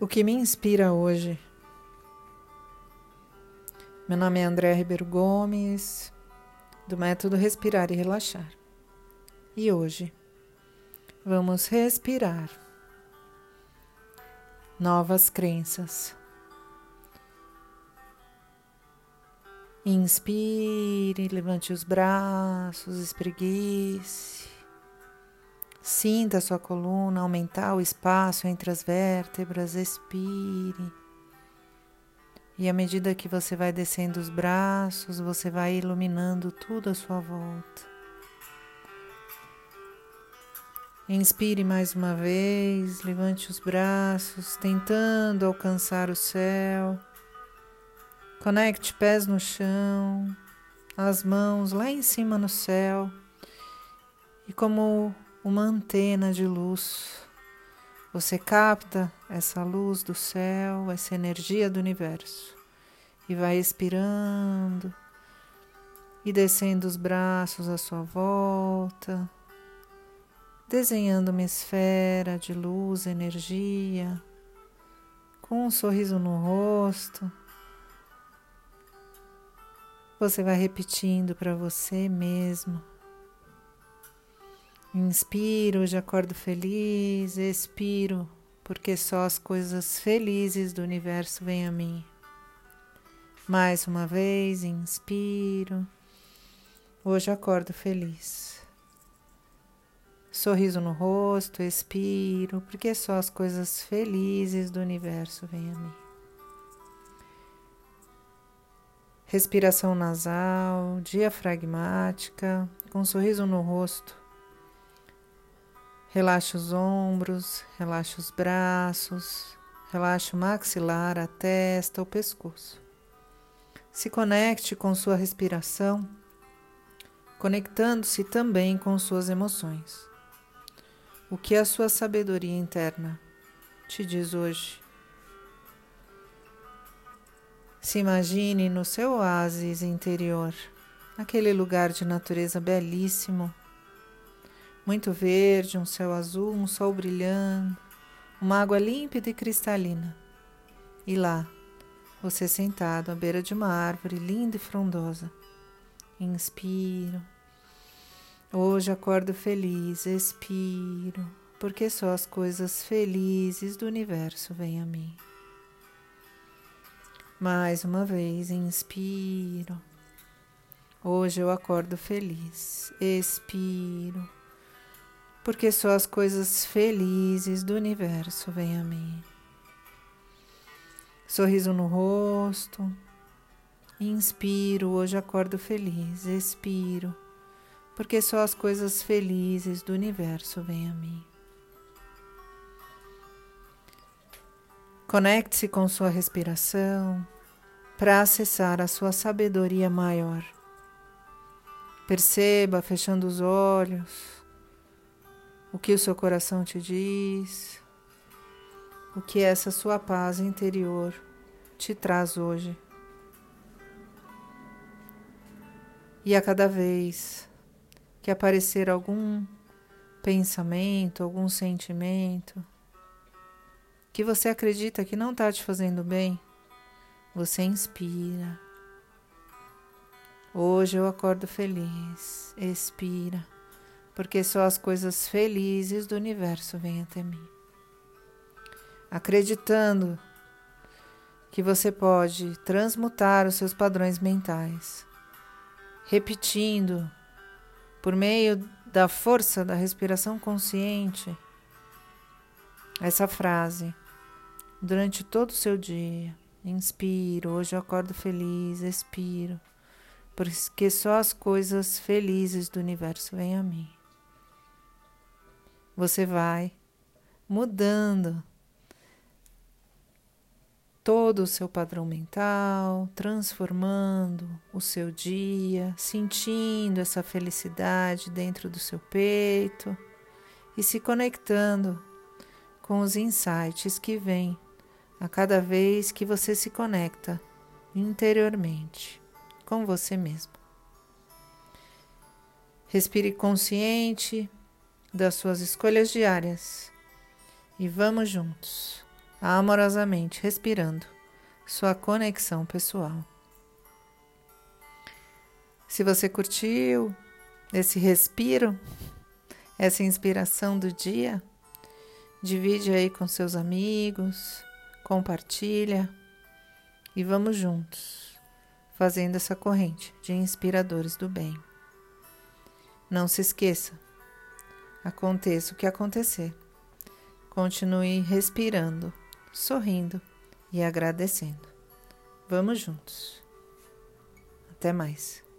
O que me inspira hoje? Meu nome é André Ribeiro Gomes, do método Respirar e Relaxar. E hoje vamos respirar novas crenças. Inspire, levante os braços, espreguice. Sinta sua coluna aumentar o espaço entre as vértebras, expire. E à medida que você vai descendo os braços, você vai iluminando tudo à sua volta. Inspire mais uma vez, levante os braços, tentando alcançar o céu. Conecte pés no chão, as mãos lá em cima no céu. E como uma antena de luz. Você capta essa luz do céu, essa energia do universo e vai expirando e descendo os braços à sua volta, desenhando uma esfera de luz, energia, com um sorriso no rosto. Você vai repetindo para você mesmo Inspiro, já acordo feliz, expiro, porque só as coisas felizes do universo vêm a mim. Mais uma vez, inspiro. Hoje acordo feliz. Sorriso no rosto, expiro, porque só as coisas felizes do universo vêm a mim. Respiração nasal, diafragmática, com um sorriso no rosto. Relaxa os ombros, relaxa os braços, relaxa o maxilar, a testa, o pescoço. Se conecte com sua respiração, conectando-se também com suas emoções. O que a sua sabedoria interna te diz hoje? Se imagine no seu oásis interior, aquele lugar de natureza belíssimo muito verde, um céu azul, um sol brilhando, uma água límpida e cristalina. E lá, você sentado à beira de uma árvore linda e frondosa. Inspiro. Hoje acordo feliz, expiro, porque só as coisas felizes do universo vêm a mim. Mais uma vez, inspiro. Hoje eu acordo feliz, expiro porque só as coisas felizes do universo vêm a mim. Sorriso no rosto. Inspiro, hoje acordo feliz. Expiro, porque só as coisas felizes do universo vêm a mim. Conecte-se com sua respiração para acessar a sua sabedoria maior. Perceba, fechando os olhos, o que o seu coração te diz, o que essa sua paz interior te traz hoje. E a cada vez que aparecer algum pensamento, algum sentimento que você acredita que não está te fazendo bem, você inspira. Hoje eu acordo feliz, expira porque só as coisas felizes do universo vêm até mim. Acreditando que você pode transmutar os seus padrões mentais, repetindo por meio da força da respiração consciente essa frase durante todo o seu dia. Inspiro, hoje eu acordo feliz, expiro, porque só as coisas felizes do universo vêm a mim você vai mudando todo o seu padrão mental, transformando o seu dia, sentindo essa felicidade dentro do seu peito e se conectando com os insights que vêm a cada vez que você se conecta interiormente com você mesmo. Respire consciente das suas escolhas diárias e vamos juntos amorosamente, respirando sua conexão pessoal. Se você curtiu esse respiro, essa inspiração do dia, divide aí com seus amigos, compartilha e vamos juntos fazendo essa corrente de inspiradores do bem. Não se esqueça, aconteça o que acontecer, continue respirando, sorrindo e agradecendo. Vamos juntos. Até mais.